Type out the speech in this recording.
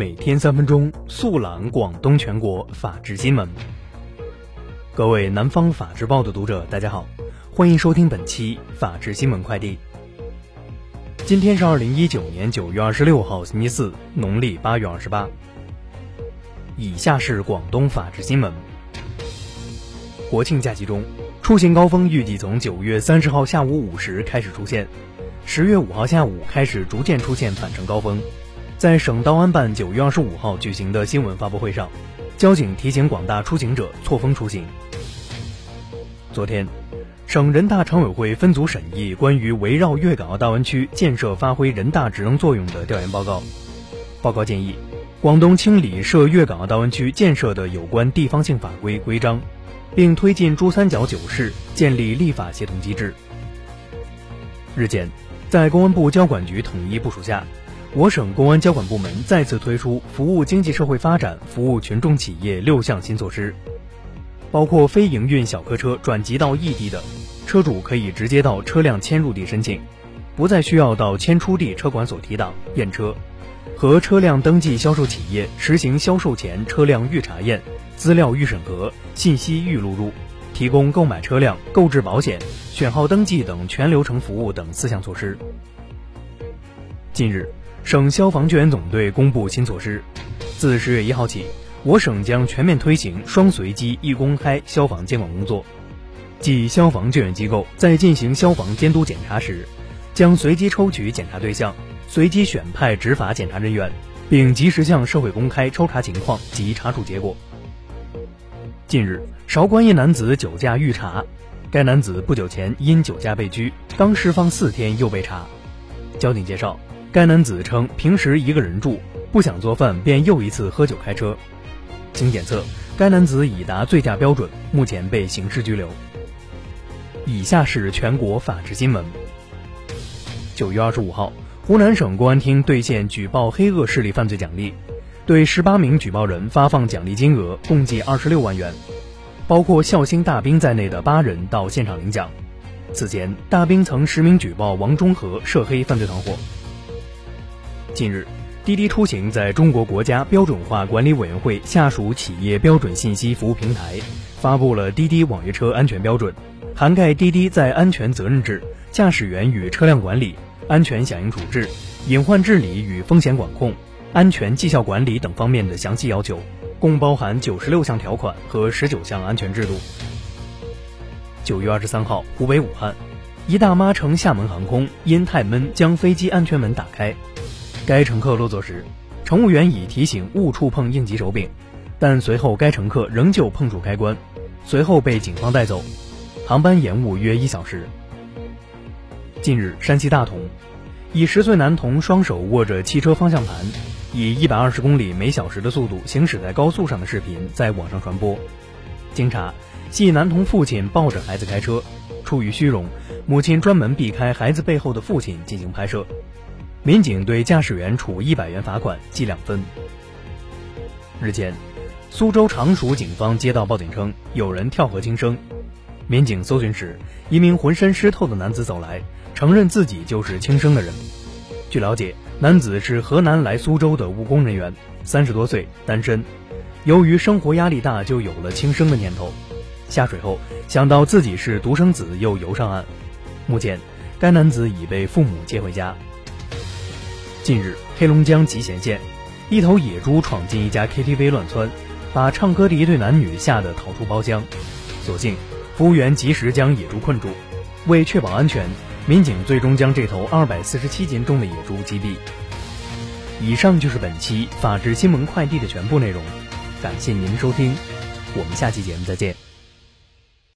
每天三分钟，速览广东全国法治新闻。各位南方法制报的读者，大家好，欢迎收听本期法治新闻快递。今天是二零一九年九月二十六号，星期四，农历八月二十八。以下是广东法治新闻。国庆假期中，出行高峰预计从九月三十号下午五时开始出现，十月五号下午开始逐渐出现返程高峰。在省道安办九月二十五号举行的新闻发布会上，交警提醒广大出行者错峰出行。昨天，省人大常委会分组审议关于围绕粤港澳大湾区建设发挥人大职能作用的调研报告。报告建议，广东清理涉粤港澳大湾区建设的有关地方性法规规章，并推进珠三角九市建立立法协同机制。日前，在公安部交管局统一部署下。我省公安交管部门再次推出服务经济社会发展、服务群众企业六项新措施，包括非营运小客车转籍到异地的车主可以直接到车辆迁入地申请，不再需要到迁出地车管所提档验车，和车辆登记销售企业实行销售前车辆预查验、资料预审核、信息预录入，提供购买车辆、购置保险、选号登记等全流程服务等四项措施。近日。省消防救援总队公布新措施，自十月一号起，我省将全面推行双随机一公开消防监管工作。即消防救援机构在进行消防监督检查时，将随机抽取检查对象，随机选派执法检查人员，并及时向社会公开抽查情况及查处结果。近日，韶关一男子酒驾遇查，该男子不久前因酒驾被拘，刚释放四天又被查。交警介绍。该男子称，平时一个人住，不想做饭，便又一次喝酒开车。经检测，该男子已达醉驾标准，目前被刑事拘留。以下是全国法制新闻。九月二十五号，湖南省公安厅兑现举报黑恶势力犯罪奖励，对十八名举报人发放奖励金额共计二十六万元，包括孝兴大兵在内的八人到现场领奖。此前，大兵曾实名举报王中和涉黑犯罪团伙。近日，滴滴出行在中国国家标准化管理委员会下属企业标准信息服务平台发布了滴滴网约车安全标准，涵盖滴滴在安全责任制、驾驶员与车辆管理、安全响应处置、隐患治理与风险管控、安全绩效管理等方面的详细要求，共包含九十六项条款和十九项安全制度。九月二十三号，湖北武汉，一大妈乘厦门航空因太闷将飞机安全门打开。该乘客落座时，乘务员已提醒勿触碰应急手柄，但随后该乘客仍旧碰触开关，随后被警方带走，航班延误约一小时。近日，山西大同，一十岁男童双手握着汽车方向盘，以一百二十公里每小时的速度行驶在高速上的视频在网上传播。经查，系男童父亲抱着孩子开车，出于虚荣，母亲专门避开孩子背后的父亲进行拍摄。民警对驾驶员处一百元罚款，记两分。日前，苏州常熟警方接到报警称有人跳河轻生，民警搜寻时，一名浑身湿透的男子走来，承认自己就是轻生的人。据了解，男子是河南来苏州的务工人员，三十多岁，单身。由于生活压力大，就有了轻生的念头。下水后想到自己是独生子，又游上岸。目前，该男子已被父母接回家。近日，黑龙江集贤县，一头野猪闯进一家 KTV 乱窜，把唱歌的一对男女吓得逃出包厢。所幸，服务员及时将野猪困住。为确保安全，民警最终将这头二百四十七斤重的野猪击毙。以上就是本期法治新闻快递的全部内容，感谢您的收听，我们下期节目再见。